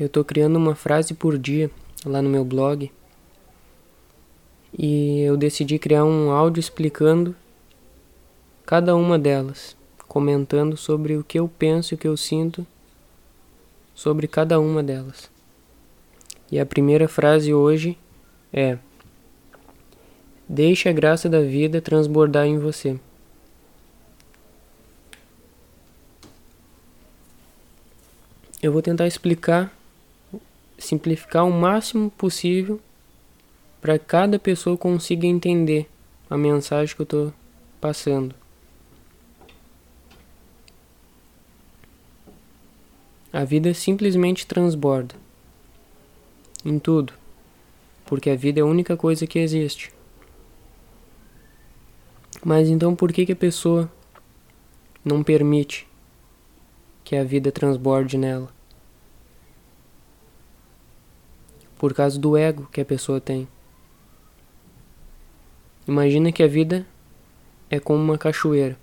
Eu estou criando uma frase por dia lá no meu blog e eu decidi criar um áudio explicando cada uma delas, comentando sobre o que eu penso e o que eu sinto sobre cada uma delas. E a primeira frase hoje é: Deixe a graça da vida transbordar em você. Eu vou tentar explicar, simplificar o máximo possível para cada pessoa consiga entender a mensagem que eu estou passando. A vida simplesmente transborda em tudo, porque a vida é a única coisa que existe. Mas então por que, que a pessoa não permite que a vida transborde nela? Por causa do ego que a pessoa tem. Imagina que a vida é como uma cachoeira.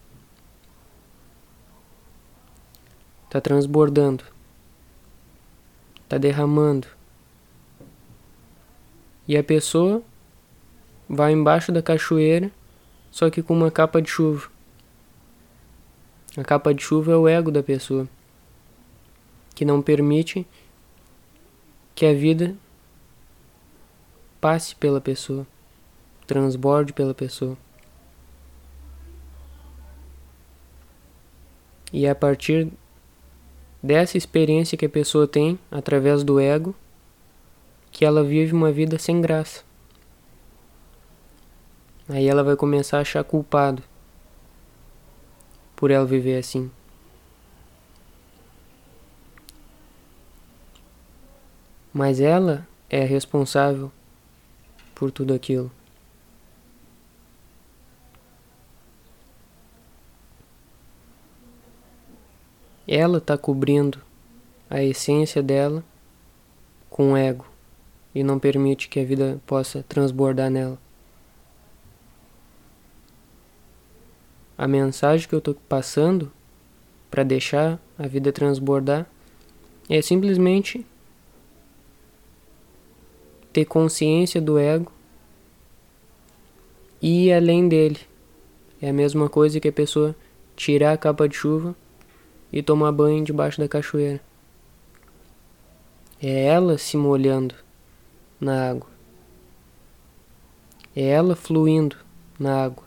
Está transbordando. Está derramando. E a pessoa vai embaixo da cachoeira, só que com uma capa de chuva. A capa de chuva é o ego da pessoa, que não permite que a vida passe pela pessoa transborde pela pessoa. E a partir dessa experiência que a pessoa tem, através do ego, que ela vive uma vida sem graça. Aí ela vai começar a achar culpado por ela viver assim. Mas ela é responsável por tudo aquilo. Ela está cobrindo a essência dela com ego e não permite que a vida possa transbordar nela. A mensagem que eu estou passando para deixar a vida transbordar é simplesmente ter consciência do ego e ir além dele. É a mesma coisa que a pessoa tirar a capa de chuva e tomar banho debaixo da cachoeira. É ela se molhando na água. É ela fluindo na água.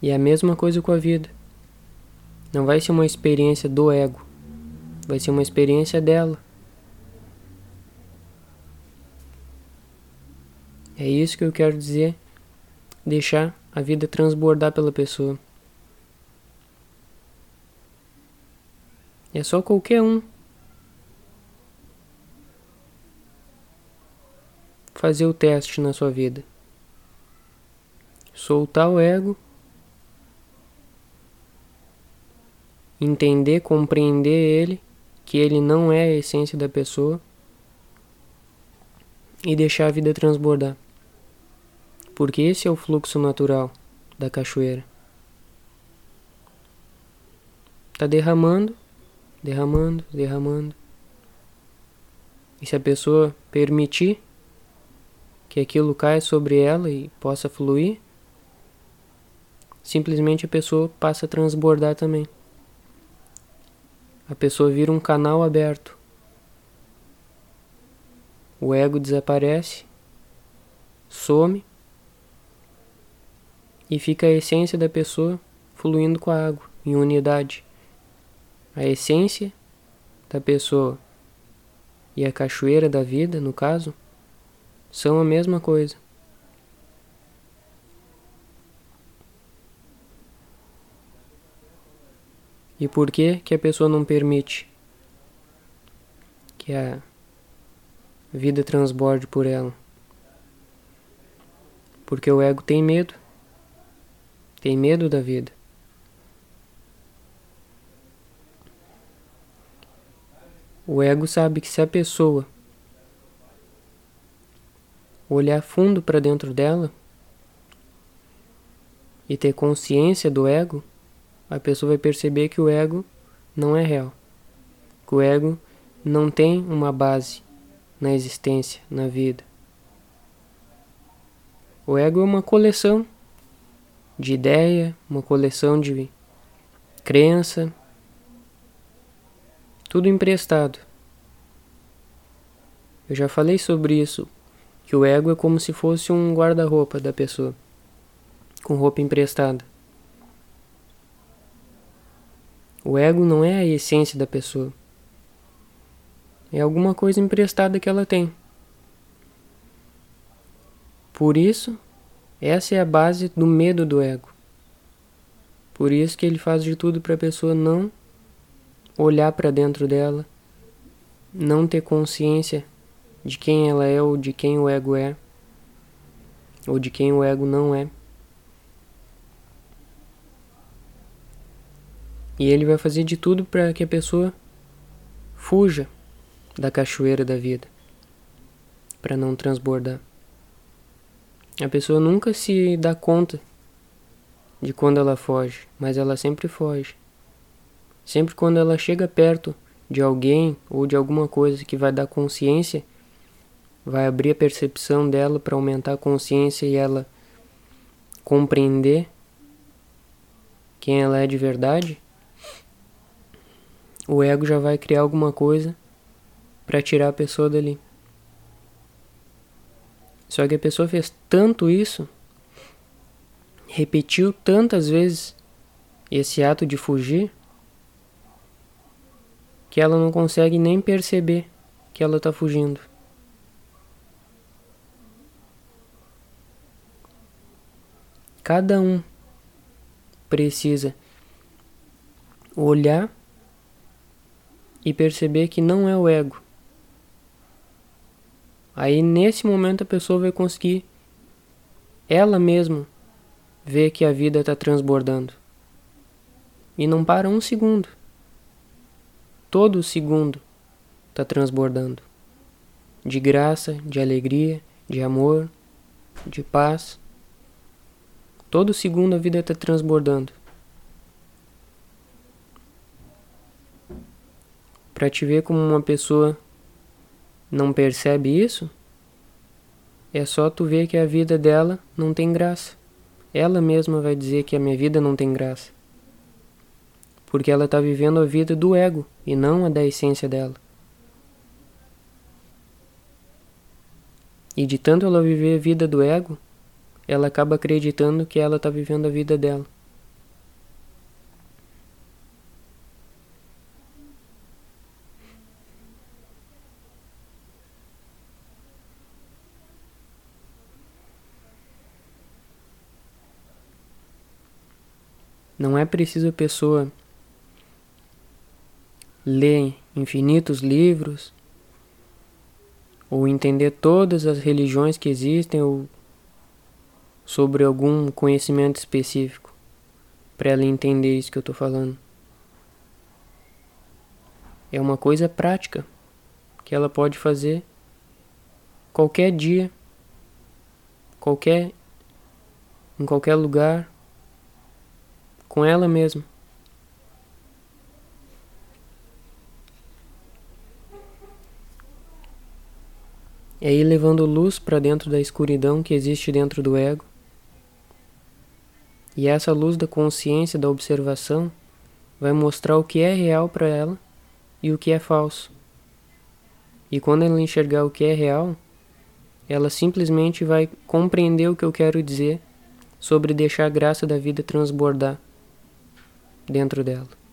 E é a mesma coisa com a vida. Não vai ser uma experiência do ego. Vai ser uma experiência dela. É isso que eu quero dizer. Deixar a vida transbordar pela pessoa. É só qualquer um fazer o teste na sua vida. Soltar o ego, entender, compreender ele, que ele não é a essência da pessoa e deixar a vida transbordar porque esse é o fluxo natural da cachoeira. Tá derramando, derramando, derramando. E se a pessoa permitir que aquilo caia sobre ela e possa fluir, simplesmente a pessoa passa a transbordar também. A pessoa vira um canal aberto. O ego desaparece, some e fica a essência da pessoa fluindo com a água em unidade. A essência da pessoa e a cachoeira da vida, no caso, são a mesma coisa. E por que que a pessoa não permite que a vida transborde por ela? Porque o ego tem medo tem medo da vida. O ego sabe que se a pessoa olhar fundo para dentro dela e ter consciência do ego, a pessoa vai perceber que o ego não é real. Que o ego não tem uma base na existência, na vida. O ego é uma coleção de ideia, uma coleção de crença, tudo emprestado. Eu já falei sobre isso, que o ego é como se fosse um guarda-roupa da pessoa, com roupa emprestada. O ego não é a essência da pessoa. É alguma coisa emprestada que ela tem. Por isso, essa é a base do medo do ego. Por isso que ele faz de tudo para a pessoa não olhar para dentro dela, não ter consciência de quem ela é ou de quem o ego é, ou de quem o ego não é. E ele vai fazer de tudo para que a pessoa fuja da cachoeira da vida, para não transbordar. A pessoa nunca se dá conta de quando ela foge, mas ela sempre foge. Sempre quando ela chega perto de alguém ou de alguma coisa que vai dar consciência, vai abrir a percepção dela para aumentar a consciência e ela compreender quem ela é de verdade, o ego já vai criar alguma coisa para tirar a pessoa dali. Só que a pessoa fez tanto isso, repetiu tantas vezes esse ato de fugir, que ela não consegue nem perceber que ela está fugindo. Cada um precisa olhar e perceber que não é o ego. Aí nesse momento a pessoa vai conseguir ela mesma ver que a vida está transbordando. E não para um segundo. Todo segundo está transbordando. De graça, de alegria, de amor, de paz. Todo segundo a vida está transbordando. Para te ver como uma pessoa não percebe isso, é só tu ver que a vida dela não tem graça. Ela mesma vai dizer que a minha vida não tem graça. Porque ela está vivendo a vida do ego e não a da essência dela. E de tanto ela viver a vida do ego, ela acaba acreditando que ela está vivendo a vida dela. Não é preciso a pessoa ler infinitos livros ou entender todas as religiões que existem ou sobre algum conhecimento específico para ela entender isso que eu estou falando. É uma coisa prática que ela pode fazer qualquer dia, qualquer em qualquer lugar, com ela mesma. É ir levando luz para dentro da escuridão que existe dentro do ego. E essa luz da consciência, da observação, vai mostrar o que é real para ela e o que é falso. E quando ela enxergar o que é real, ela simplesmente vai compreender o que eu quero dizer sobre deixar a graça da vida transbordar dentro dela.